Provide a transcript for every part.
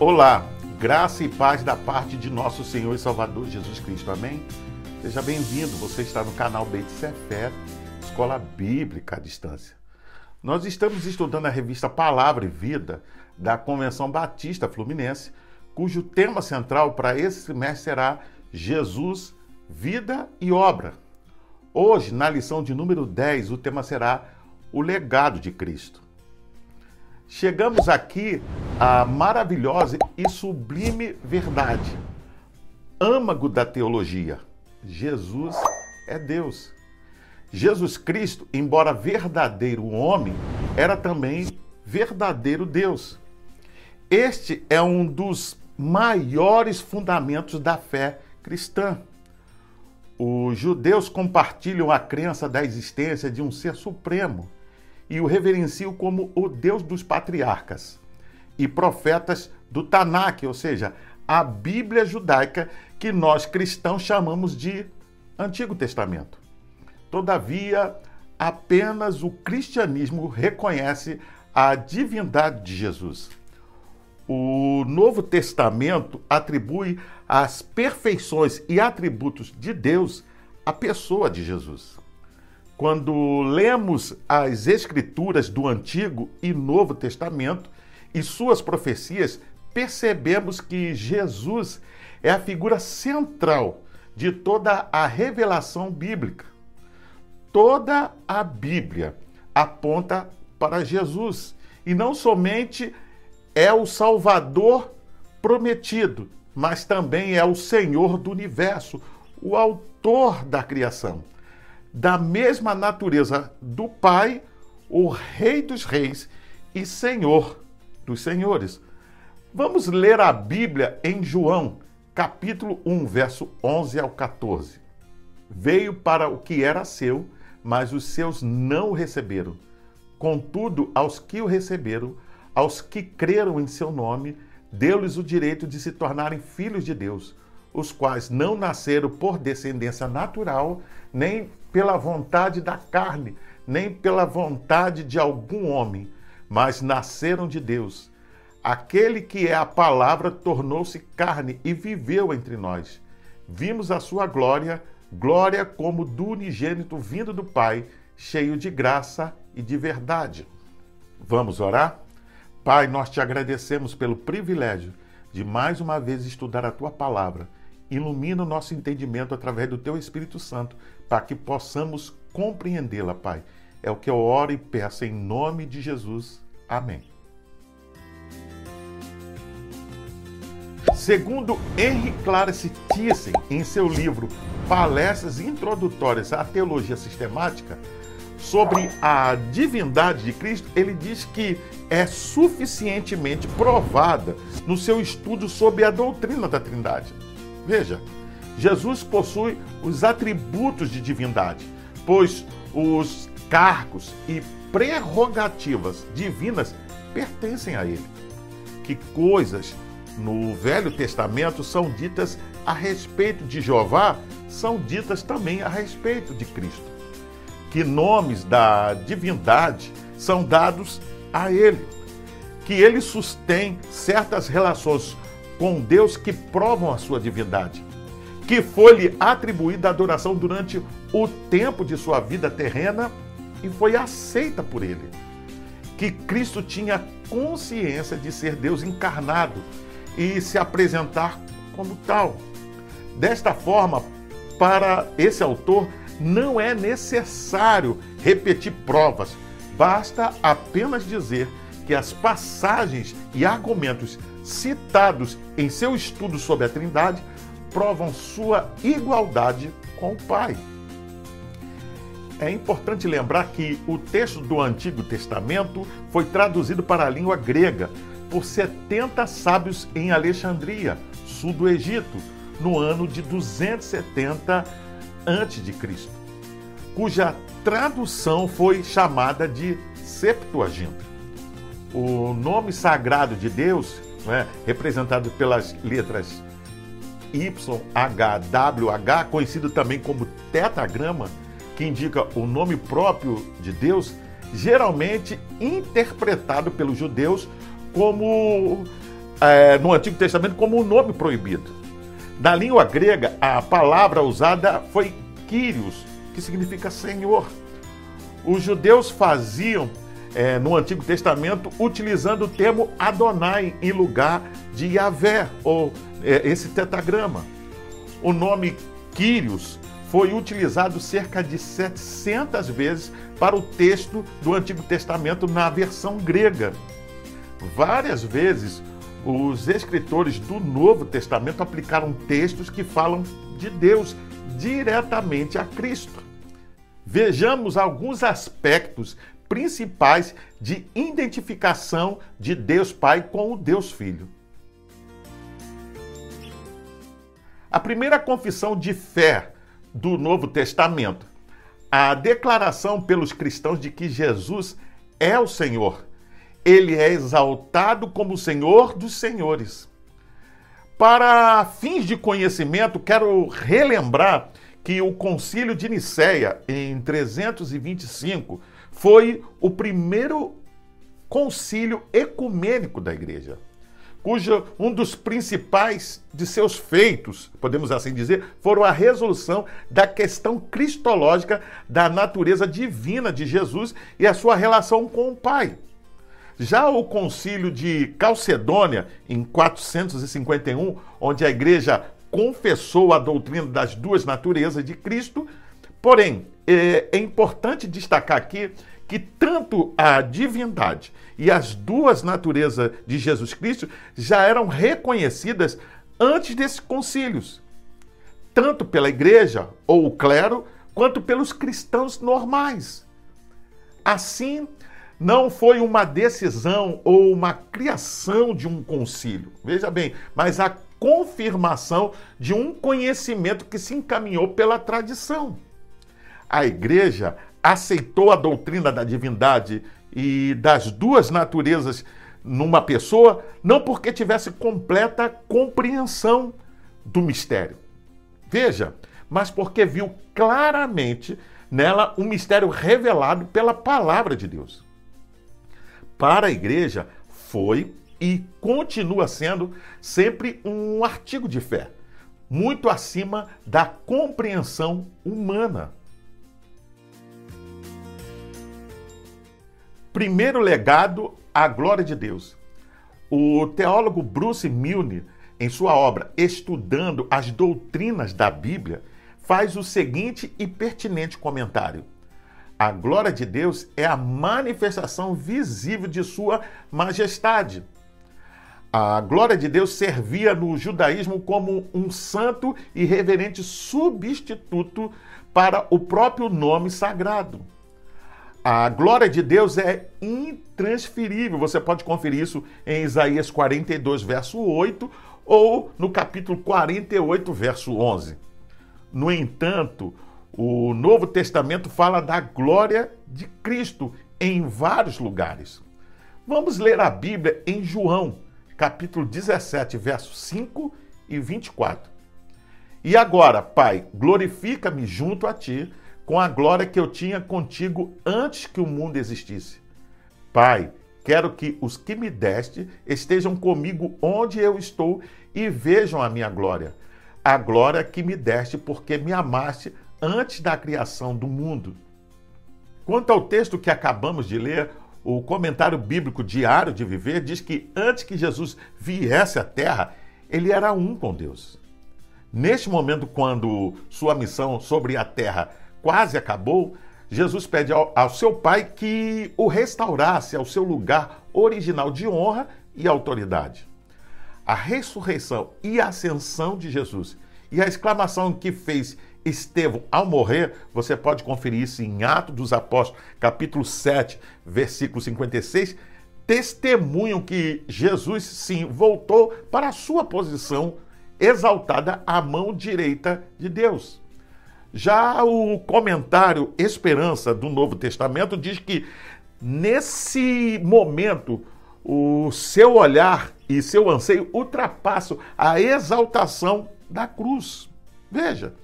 Olá, graça e paz da parte de nosso Senhor e Salvador Jesus Cristo. Amém? Seja bem-vindo. Você está no canal Beit Sefer, Escola Bíblica à Distância. Nós estamos estudando a revista Palavra e Vida da Convenção Batista Fluminense, cujo tema central para esse semestre será Jesus, Vida e Obra. Hoje, na lição de número 10, o tema será o legado de Cristo. Chegamos aqui à maravilhosa e sublime verdade, âmago da teologia. Jesus é Deus. Jesus Cristo, embora verdadeiro homem, era também verdadeiro Deus. Este é um dos maiores fundamentos da fé cristã. Os judeus compartilham a crença da existência de um ser supremo e o reverenciam como o Deus dos patriarcas e profetas do Tanakh, ou seja, a Bíblia judaica que nós cristãos chamamos de Antigo Testamento. Todavia, apenas o cristianismo reconhece a divindade de Jesus. O Novo Testamento atribui as perfeições e atributos de Deus à pessoa de Jesus. Quando lemos as Escrituras do Antigo e Novo Testamento e suas profecias, percebemos que Jesus é a figura central de toda a revelação bíblica. Toda a Bíblia aponta para Jesus e não somente é o Salvador prometido, mas também é o Senhor do universo, o autor da criação. Da mesma natureza do Pai, o Rei dos Reis e Senhor dos Senhores. Vamos ler a Bíblia em João, capítulo 1, verso 11 ao 14. Veio para o que era seu, mas os seus não o receberam. Contudo, aos que o receberam, aos que creram em seu nome, deu-lhes o direito de se tornarem filhos de Deus, os quais não nasceram por descendência natural, nem pela vontade da carne, nem pela vontade de algum homem, mas nasceram de Deus. Aquele que é a palavra tornou-se carne e viveu entre nós. Vimos a sua glória, glória como do unigênito vindo do Pai, cheio de graça e de verdade. Vamos orar? Pai, nós te agradecemos pelo privilégio de mais uma vez estudar a tua palavra. Ilumina o nosso entendimento através do teu Espírito Santo, para que possamos compreendê-la, Pai. É o que eu oro e peço em nome de Jesus. Amém. Segundo Henry Clarence Thyssen, em seu livro Palestras Introdutórias à Teologia Sistemática, sobre a divindade de Cristo, ele diz que é suficientemente provada no seu estudo sobre a doutrina da Trindade. Veja, Jesus possui os atributos de divindade, pois os cargos e prerrogativas divinas pertencem a ele. Que coisas no Velho Testamento são ditas a respeito de Jeová, são ditas também a respeito de Cristo que nomes da divindade são dados a ele, que ele sustém certas relações com Deus que provam a sua divindade, que foi-lhe atribuída a adoração durante o tempo de sua vida terrena e foi aceita por ele, que Cristo tinha consciência de ser Deus encarnado e se apresentar como tal. Desta forma, para esse autor, não é necessário repetir provas, basta apenas dizer que as passagens e argumentos citados em seu estudo sobre a Trindade provam sua igualdade com o Pai. É importante lembrar que o texto do Antigo Testamento foi traduzido para a língua grega por 70 sábios em Alexandria, sul do Egito, no ano de 270 a.C., cuja tradução foi chamada de Septuaginta. O nome sagrado de Deus, né, representado pelas letras YHWH, conhecido também como tetagrama, que indica o nome próprio de Deus, geralmente interpretado pelos judeus como é, no Antigo Testamento como um nome proibido. Na língua grega, a palavra usada foi Kyrios, que significa Senhor. Os judeus faziam é, no Antigo Testamento utilizando o termo Adonai em lugar de Yahvé, ou é, esse tetagrama. O nome Kyrios foi utilizado cerca de 700 vezes para o texto do Antigo Testamento na versão grega. Várias vezes os escritores do Novo Testamento aplicaram textos que falam de Deus diretamente a Cristo. Vejamos alguns aspectos principais de identificação de Deus Pai com o Deus Filho. A primeira confissão de fé do Novo Testamento, a declaração pelos cristãos de que Jesus é o Senhor ele é exaltado como Senhor dos Senhores. Para fins de conhecimento, quero relembrar que o Concílio de Nicéia, em 325, foi o primeiro concílio ecumênico da igreja, cujo um dos principais de seus feitos, podemos assim dizer, foram a resolução da questão cristológica da natureza divina de Jesus e a sua relação com o Pai. Já o concílio de Calcedônia, em 451, onde a igreja confessou a doutrina das duas naturezas de Cristo, porém, é, é importante destacar aqui que tanto a divindade e as duas naturezas de Jesus Cristo já eram reconhecidas antes desses concílios, tanto pela igreja ou o clero, quanto pelos cristãos normais. Assim, não foi uma decisão ou uma criação de um concílio, veja bem, mas a confirmação de um conhecimento que se encaminhou pela tradição. A igreja aceitou a doutrina da divindade e das duas naturezas numa pessoa, não porque tivesse completa compreensão do mistério. Veja, mas porque viu claramente nela um mistério revelado pela palavra de Deus para a igreja foi e continua sendo sempre um artigo de fé, muito acima da compreensão humana. Primeiro legado, a glória de Deus. O teólogo Bruce Milne, em sua obra Estudando as Doutrinas da Bíblia, faz o seguinte e pertinente comentário. A glória de Deus é a manifestação visível de sua majestade. A glória de Deus servia no judaísmo como um santo e reverente substituto para o próprio nome sagrado. A glória de Deus é intransferível. Você pode conferir isso em Isaías 42, verso 8, ou no capítulo 48, verso 11. No entanto, o Novo Testamento fala da glória de Cristo em vários lugares. Vamos ler a Bíblia em João, capítulo 17, versos 5 e 24. E agora, Pai, glorifica-me junto a ti com a glória que eu tinha contigo antes que o mundo existisse. Pai, quero que os que me deste estejam comigo onde eu estou e vejam a minha glória. A glória que me deste porque me amaste antes da criação do mundo. Quanto ao texto que acabamos de ler, o comentário bíblico Diário de Viver diz que antes que Jesus viesse à Terra, ele era um com Deus. Neste momento, quando sua missão sobre a terra quase acabou, Jesus pede ao, ao, seu Pai que o restaurasse ao seu lugar original de honra e autoridade. A ressurreição e ascensão de Jesus e a exclamação que fez Estevão, ao morrer, você pode conferir isso em Atos dos Apóstolos, capítulo 7, versículo 56, testemunham que Jesus sim voltou para a sua posição exaltada à mão direita de Deus. Já o comentário Esperança do Novo Testamento diz que nesse momento o seu olhar e seu anseio ultrapassam a exaltação da cruz. Veja,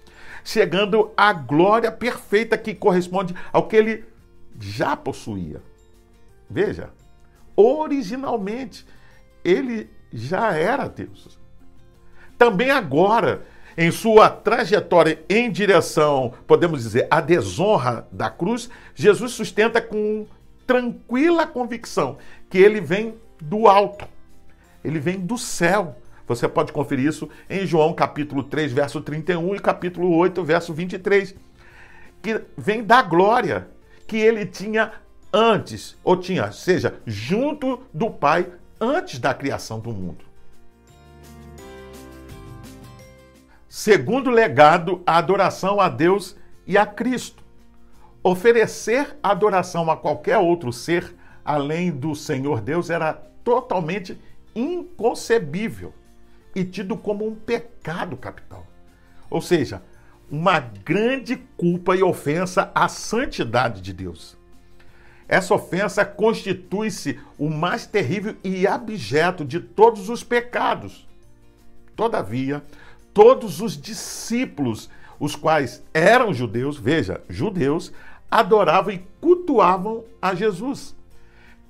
chegando à glória perfeita que corresponde ao que ele já possuía. Veja, originalmente ele já era Deus. Também agora, em sua trajetória em direção, podemos dizer, à desonra da cruz, Jesus sustenta com tranquila convicção que ele vem do alto, ele vem do céu. Você pode conferir isso em João capítulo 3, verso 31 e capítulo 8, verso 23, que vem da glória que ele tinha antes, ou tinha, seja, junto do Pai antes da criação do mundo. Segundo legado, a adoração a Deus e a Cristo. Oferecer adoração a qualquer outro ser além do Senhor Deus era totalmente inconcebível e tido como um pecado capital. Ou seja, uma grande culpa e ofensa à santidade de Deus. Essa ofensa constitui-se o mais terrível e abjeto de todos os pecados. Todavia, todos os discípulos, os quais eram judeus, veja, judeus, adoravam e cultuavam a Jesus.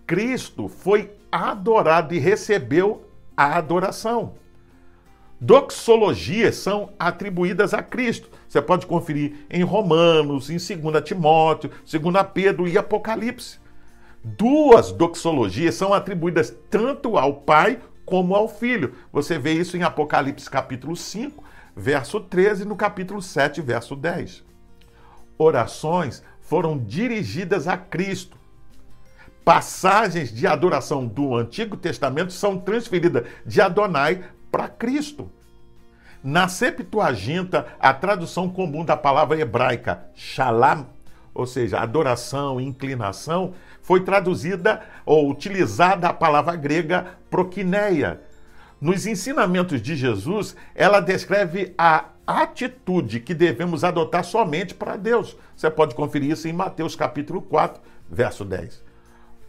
Cristo foi adorado e recebeu a adoração. Doxologias são atribuídas a Cristo. Você pode conferir em Romanos, em 2 Timóteo, 2 Pedro e Apocalipse. Duas doxologias são atribuídas tanto ao Pai como ao filho. Você vê isso em Apocalipse capítulo 5, verso 13, e no capítulo 7, verso 10. Orações foram dirigidas a Cristo. Passagens de adoração do Antigo Testamento são transferidas de Adonai para Cristo. Na Septuaginta, a tradução comum da palavra hebraica shalam, ou seja, adoração, inclinação, foi traduzida ou utilizada a palavra grega prokineia. Nos ensinamentos de Jesus, ela descreve a atitude que devemos adotar somente para Deus. Você pode conferir isso em Mateus capítulo 4, verso 10.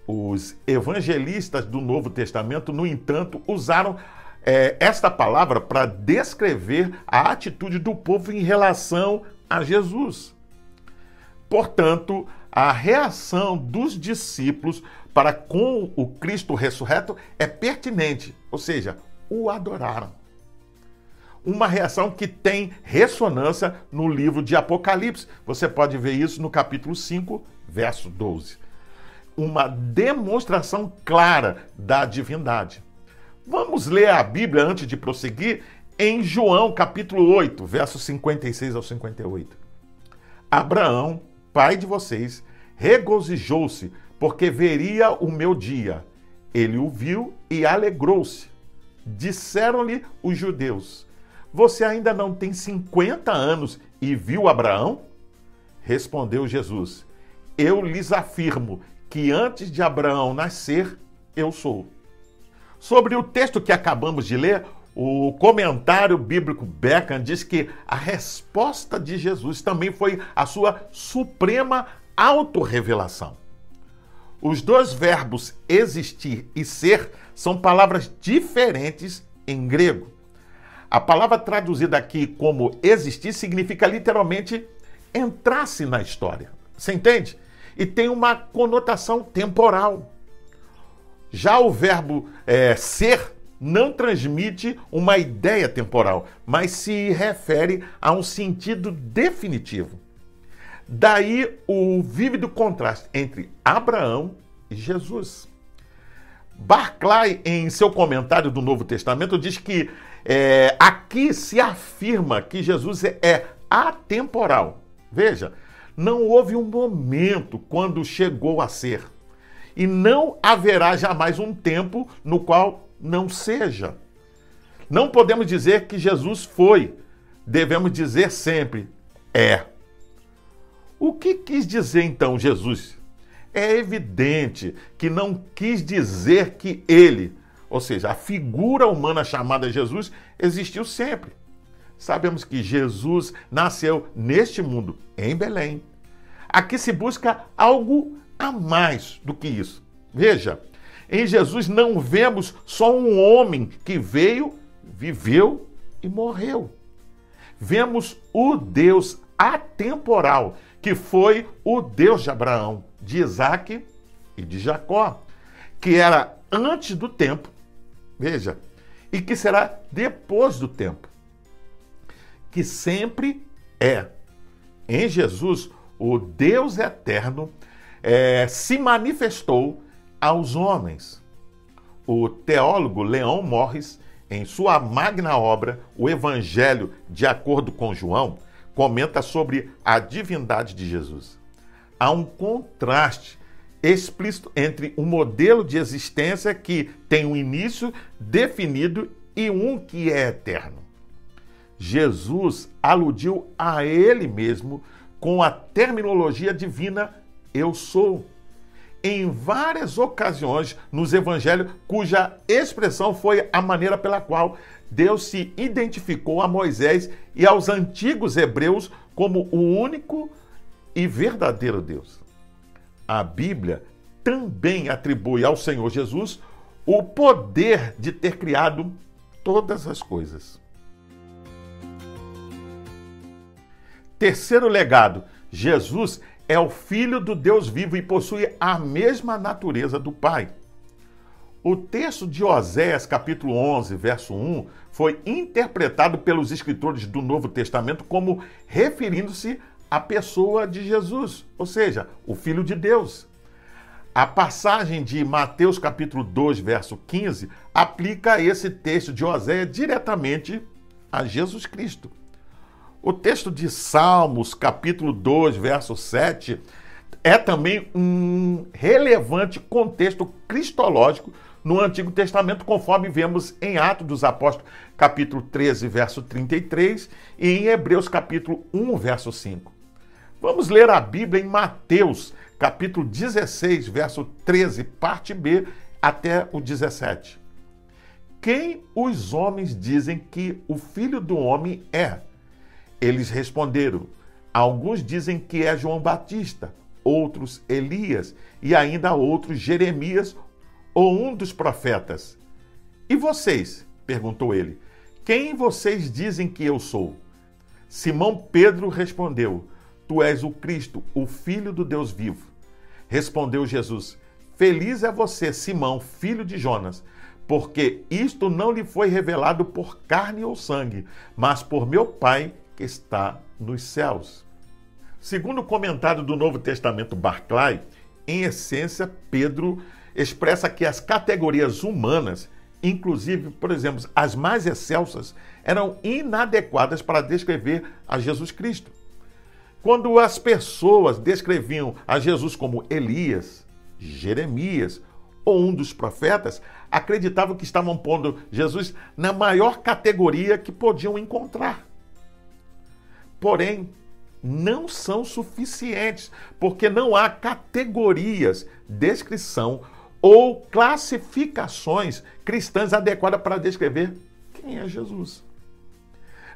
Os evangelistas do Novo Testamento, no entanto, usaram é, esta palavra para descrever a atitude do povo em relação a Jesus. Portanto, a reação dos discípulos para com o Cristo ressurreto é pertinente, ou seja, o adoraram. Uma reação que tem ressonância no livro de Apocalipse. Você pode ver isso no capítulo 5, verso 12. Uma demonstração clara da divindade. Vamos ler a Bíblia antes de prosseguir em João capítulo 8, versos 56 ao 58. Abraão, pai de vocês, regozijou-se, porque veria o meu dia. Ele o viu e alegrou-se. Disseram-lhe os judeus: Você ainda não tem 50 anos e viu Abraão? Respondeu Jesus: Eu lhes afirmo que antes de Abraão nascer, eu sou. Sobre o texto que acabamos de ler, o comentário bíblico Beckham diz que a resposta de Jesus também foi a sua suprema autorrevelação. Os dois verbos existir e ser são palavras diferentes em grego. A palavra traduzida aqui como existir significa literalmente entrar-se na história. Você entende? E tem uma conotação temporal. Já o verbo é, ser não transmite uma ideia temporal, mas se refere a um sentido definitivo. Daí o vívido contraste entre Abraão e Jesus. Barclay, em seu comentário do Novo Testamento, diz que é, aqui se afirma que Jesus é atemporal. Veja, não houve um momento quando chegou a ser. E não haverá jamais um tempo no qual não seja. Não podemos dizer que Jesus foi, devemos dizer sempre é. O que quis dizer então Jesus? É evidente que não quis dizer que ele, ou seja, a figura humana chamada Jesus, existiu sempre. Sabemos que Jesus nasceu neste mundo, em Belém. Aqui se busca algo a mais do que isso. Veja, em Jesus não vemos só um homem que veio, viveu e morreu. Vemos o Deus atemporal que foi o Deus de Abraão, de Isaac e de Jacó, que era antes do tempo, veja, e que será depois do tempo, que sempre é. Em Jesus, o Deus eterno é, se manifestou aos homens. O teólogo Leão Morris, em sua magna obra, O Evangelho de Acordo com João, comenta sobre a divindade de Jesus. Há um contraste explícito entre um modelo de existência que tem um início definido e um que é eterno. Jesus aludiu a ele mesmo com a terminologia divina eu sou. Em várias ocasiões nos evangelhos, cuja expressão foi a maneira pela qual Deus se identificou a Moisés e aos antigos hebreus como o único e verdadeiro Deus. A Bíblia também atribui ao Senhor Jesus o poder de ter criado todas as coisas. Terceiro legado: Jesus é o Filho do Deus vivo e possui a mesma natureza do Pai. O texto de Oséias, capítulo 11, verso 1, foi interpretado pelos escritores do Novo Testamento como referindo-se à pessoa de Jesus, ou seja, o Filho de Deus. A passagem de Mateus, capítulo 2, verso 15, aplica esse texto de Oséias diretamente a Jesus Cristo. O texto de Salmos, capítulo 2, verso 7, é também um relevante contexto cristológico no Antigo Testamento, conforme vemos em Atos dos Apóstolos, capítulo 13, verso 33, e em Hebreus, capítulo 1, verso 5. Vamos ler a Bíblia em Mateus, capítulo 16, verso 13, parte B, até o 17. Quem os homens dizem que o filho do homem é? Eles responderam: Alguns dizem que é João Batista, outros Elias e ainda outros Jeremias ou um dos profetas. E vocês? perguntou ele. Quem vocês dizem que eu sou? Simão Pedro respondeu: Tu és o Cristo, o Filho do Deus vivo. Respondeu Jesus: Feliz é você, Simão, filho de Jonas, porque isto não lhe foi revelado por carne ou sangue, mas por meu Pai que está nos céus. Segundo o comentário do Novo Testamento Barclay, em essência, Pedro expressa que as categorias humanas, inclusive, por exemplo, as mais excelsas, eram inadequadas para descrever a Jesus Cristo. Quando as pessoas descreviam a Jesus como Elias, Jeremias ou um dos profetas, acreditavam que estavam pondo Jesus na maior categoria que podiam encontrar porém não são suficientes, porque não há categorias, descrição ou classificações cristãs adequadas para descrever quem é Jesus.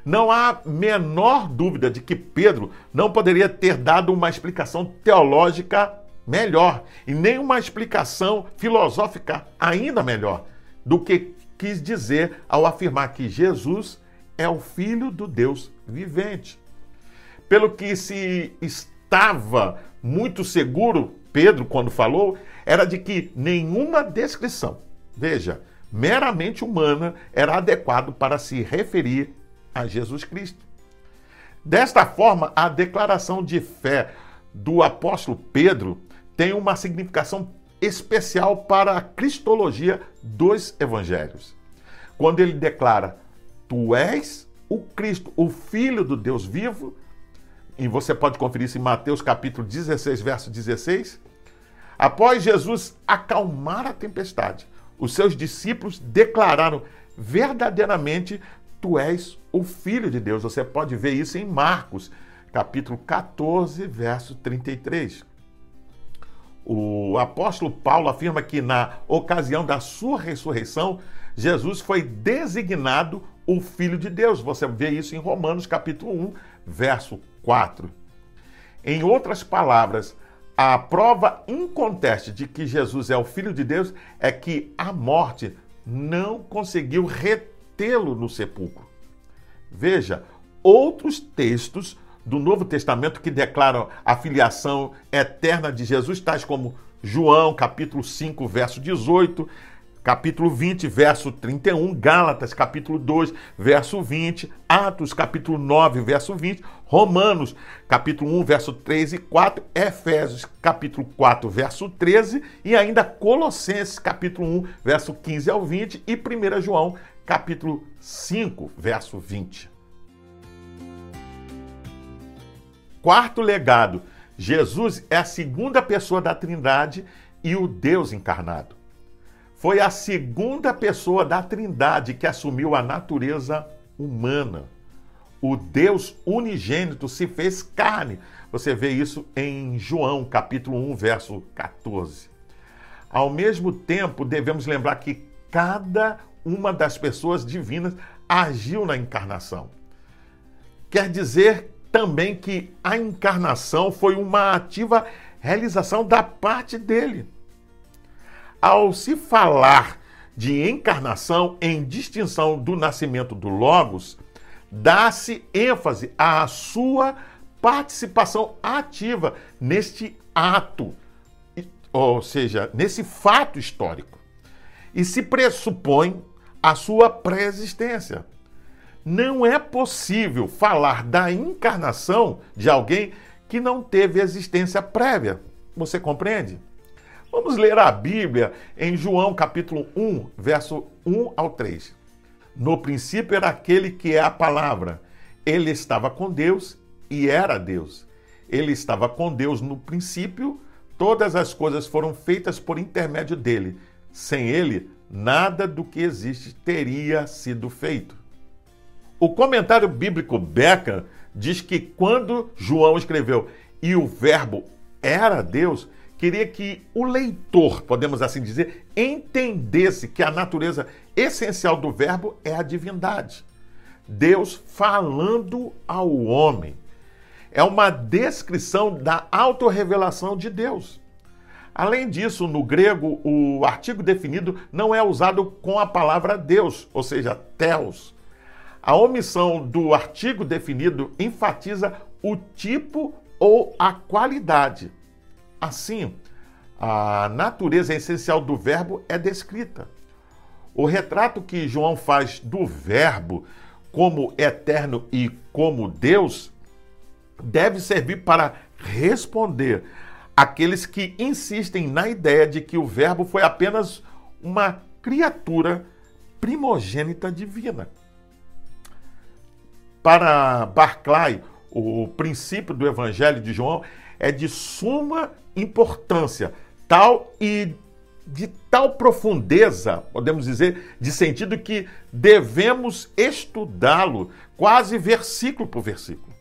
Não há menor dúvida de que Pedro não poderia ter dado uma explicação teológica melhor e nem uma explicação filosófica ainda melhor do que quis dizer ao afirmar que Jesus é o Filho do Deus vivente pelo que se estava muito seguro, Pedro, quando falou, era de que nenhuma descrição, veja, meramente humana, era adequado para se referir a Jesus Cristo. Desta forma, a declaração de fé do apóstolo Pedro tem uma significação especial para a cristologia dos evangelhos. Quando ele declara: Tu és o Cristo, o Filho do Deus vivo, e você pode conferir isso em Mateus capítulo 16, verso 16. Após Jesus acalmar a tempestade, os seus discípulos declararam verdadeiramente: Tu és o Filho de Deus. Você pode ver isso em Marcos, capítulo 14, verso 33. O apóstolo Paulo afirma que na ocasião da sua ressurreição, Jesus foi designado o Filho de Deus. Você vê isso em Romanos capítulo 1, verso 4. Em outras palavras, a prova inconteste de que Jesus é o Filho de Deus é que a morte não conseguiu retê-lo no sepulcro. Veja, outros textos do Novo Testamento que declaram a filiação eterna de Jesus, tais como João, capítulo 5, verso 18, capítulo 20, verso 31, Gálatas, capítulo 2, verso 20, Atos, capítulo 9, verso 20, Romanos, capítulo 1, verso 3 e 4, Efésios, capítulo 4, verso 13 e ainda Colossenses, capítulo 1, verso 15 ao 20 e 1 João, capítulo 5, verso 20. Quarto legado, Jesus é a segunda pessoa da Trindade e o Deus encarnado foi a segunda pessoa da Trindade que assumiu a natureza humana. O Deus unigênito se fez carne. Você vê isso em João, capítulo 1, verso 14. Ao mesmo tempo, devemos lembrar que cada uma das pessoas divinas agiu na encarnação. Quer dizer também que a encarnação foi uma ativa realização da parte dele ao se falar de encarnação em distinção do nascimento do Logos, dá-se ênfase à sua participação ativa neste ato, ou seja, nesse fato histórico. E se pressupõe a sua pré-existência. Não é possível falar da encarnação de alguém que não teve existência prévia. Você compreende? Vamos ler a Bíblia em João capítulo 1, verso 1 ao 3. No princípio era aquele que é a palavra. Ele estava com Deus e era Deus. Ele estava com Deus no princípio, todas as coisas foram feitas por intermédio dele. Sem ele, nada do que existe teria sido feito. O comentário bíblico Becker diz que quando João escreveu e o Verbo era Deus, queria que o leitor, podemos assim dizer, entendesse que a natureza essencial do Verbo é a divindade. Deus falando ao homem. É uma descrição da autorrevelação de Deus. Além disso, no grego, o artigo definido não é usado com a palavra Deus, ou seja, Theos. A omissão do artigo definido enfatiza o tipo ou a qualidade. Assim, a natureza essencial do Verbo é descrita. O retrato que João faz do Verbo como eterno e como Deus deve servir para responder aqueles que insistem na ideia de que o Verbo foi apenas uma criatura primogênita divina. Para Barclay, o princípio do Evangelho de João é de suma importância, tal e de tal profundeza, podemos dizer, de sentido que devemos estudá-lo quase versículo por versículo.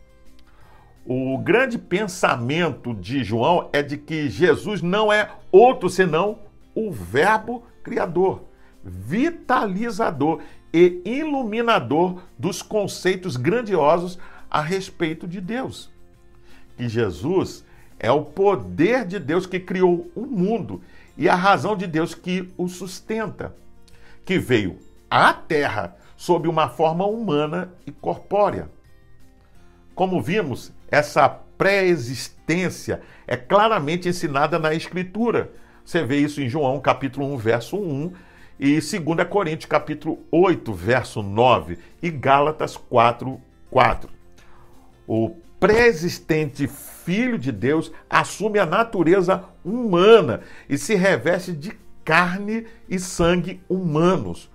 O grande pensamento de João é de que Jesus não é outro senão o Verbo Criador, vitalizador e iluminador dos conceitos grandiosos a respeito de Deus. Que Jesus é o poder de Deus que criou o mundo e a razão de Deus que o sustenta, que veio à Terra sob uma forma humana e corpórea. Como vimos, essa pré-existência é claramente ensinada na Escritura. Você vê isso em João capítulo 1, verso 1, e 2 Coríntios capítulo 8, verso 9, e Gálatas 4, 4. O pré-existente Filho de Deus assume a natureza humana e se reveste de carne e sangue humanos.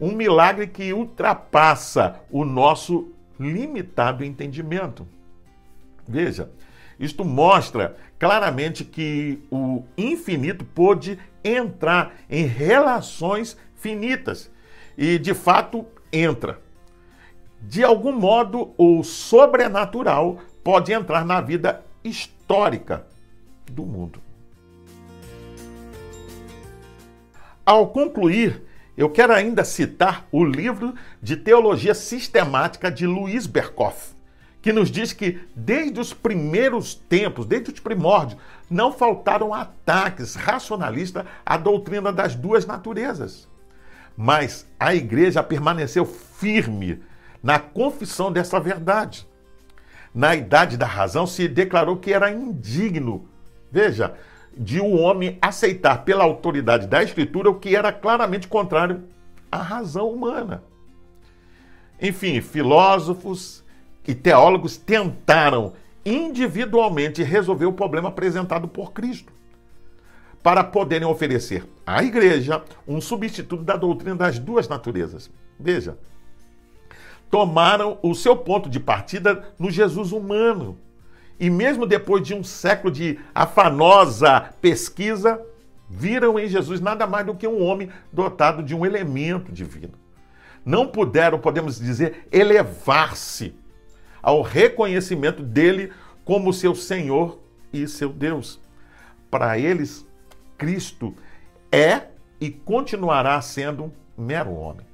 Um milagre que ultrapassa o nosso limitado entendimento. Veja, isto mostra claramente que o infinito pôde entrar em relações finitas e, de fato, entra de algum modo, o sobrenatural pode entrar na vida histórica do mundo. Ao concluir, eu quero ainda citar o livro de teologia sistemática de Luiz Berkoff, que nos diz que desde os primeiros tempos, desde os primórdios, não faltaram ataques racionalistas à doutrina das duas naturezas. Mas a igreja permaneceu firme na confissão dessa verdade. Na idade da razão, se declarou que era indigno. Veja, de um homem aceitar pela autoridade da Escritura o que era claramente contrário à razão humana. Enfim, filósofos e teólogos tentaram individualmente resolver o problema apresentado por Cristo, para poderem oferecer à igreja um substituto da doutrina das duas naturezas. Veja, tomaram o seu ponto de partida no Jesus humano. E mesmo depois de um século de afanosa pesquisa, viram em Jesus nada mais do que um homem dotado de um elemento divino. Não puderam, podemos dizer, elevar-se ao reconhecimento dele como seu Senhor e seu Deus. Para eles, Cristo é e continuará sendo um mero homem.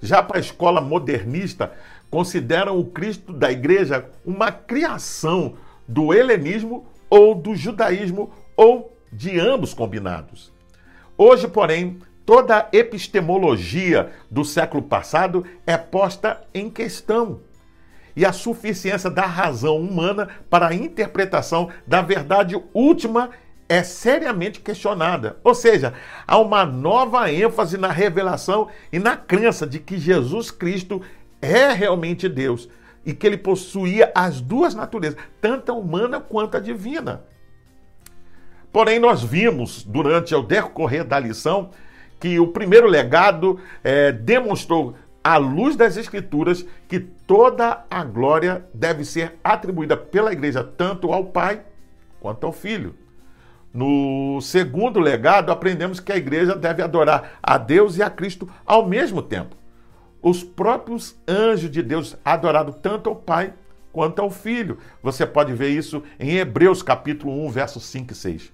Já para a escola modernista, consideram o Cristo da igreja uma criação do helenismo ou do judaísmo ou de ambos combinados. Hoje, porém, toda a epistemologia do século passado é posta em questão e a suficiência da razão humana para a interpretação da verdade última é seriamente questionada. Ou seja, há uma nova ênfase na revelação e na crença de que Jesus Cristo é realmente Deus e que ele possuía as duas naturezas, tanto a humana quanto a divina. Porém, nós vimos durante o decorrer da lição que o primeiro legado é, demonstrou à luz das Escrituras, que toda a glória deve ser atribuída pela igreja tanto ao Pai quanto ao Filho. No segundo legado, aprendemos que a igreja deve adorar a Deus e a Cristo ao mesmo tempo. Os próprios anjos de Deus adoraram tanto ao Pai quanto ao Filho. Você pode ver isso em Hebreus capítulo 1, versos 5 e 6.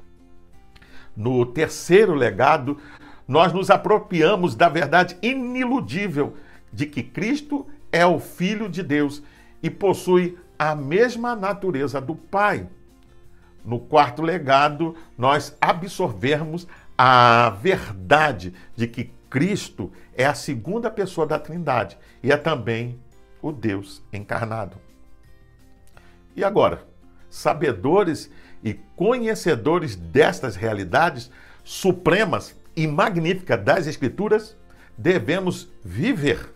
No terceiro legado, nós nos apropriamos da verdade iniludível de que Cristo é o Filho de Deus e possui a mesma natureza do Pai. No quarto legado, nós absorvemos a verdade de que Cristo é a segunda pessoa da Trindade e é também o Deus encarnado. E agora, sabedores e conhecedores destas realidades supremas e magníficas das Escrituras, devemos viver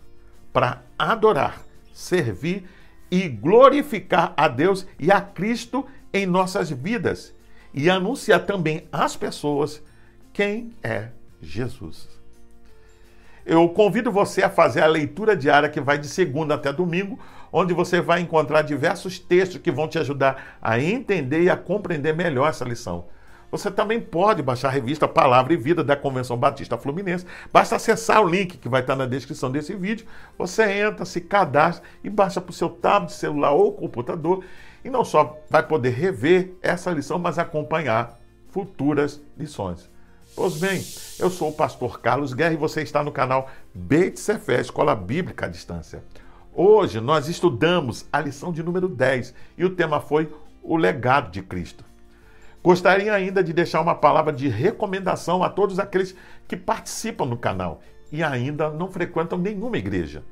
para adorar, servir e glorificar a Deus e a Cristo em nossas vidas e anunciar também às pessoas quem é Jesus. Eu convido você a fazer a leitura diária que vai de segunda até domingo, onde você vai encontrar diversos textos que vão te ajudar a entender e a compreender melhor essa lição. Você também pode baixar a revista Palavra e Vida da Convenção Batista Fluminense. Basta acessar o link que vai estar na descrição desse vídeo. Você entra, se cadastra e baixa para o seu tablet, celular ou computador. E não só vai poder rever essa lição, mas acompanhar futuras lições. Pois bem, eu sou o pastor Carlos Guerra e você está no canal Beit Sefer, Escola Bíblica à Distância. Hoje nós estudamos a lição de número 10 e o tema foi o legado de Cristo. Gostaria ainda de deixar uma palavra de recomendação a todos aqueles que participam do canal e ainda não frequentam nenhuma igreja.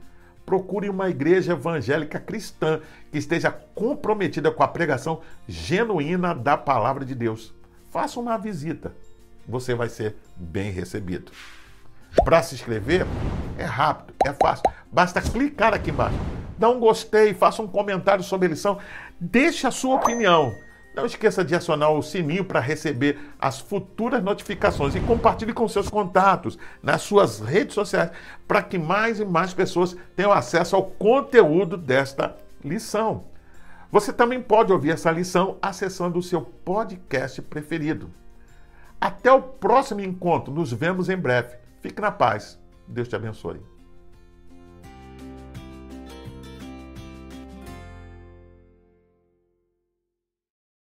Procure uma igreja evangélica cristã que esteja comprometida com a pregação genuína da palavra de Deus. Faça uma visita. Você vai ser bem recebido. Para se inscrever, é rápido, é fácil. Basta clicar aqui embaixo. Dá um gostei, faça um comentário sobre a lição, deixe a sua opinião. Não esqueça de acionar o sininho para receber as futuras notificações e compartilhe com seus contatos nas suas redes sociais para que mais e mais pessoas tenham acesso ao conteúdo desta lição. Você também pode ouvir essa lição acessando o seu podcast preferido. Até o próximo encontro, nos vemos em breve. Fique na paz. Deus te abençoe.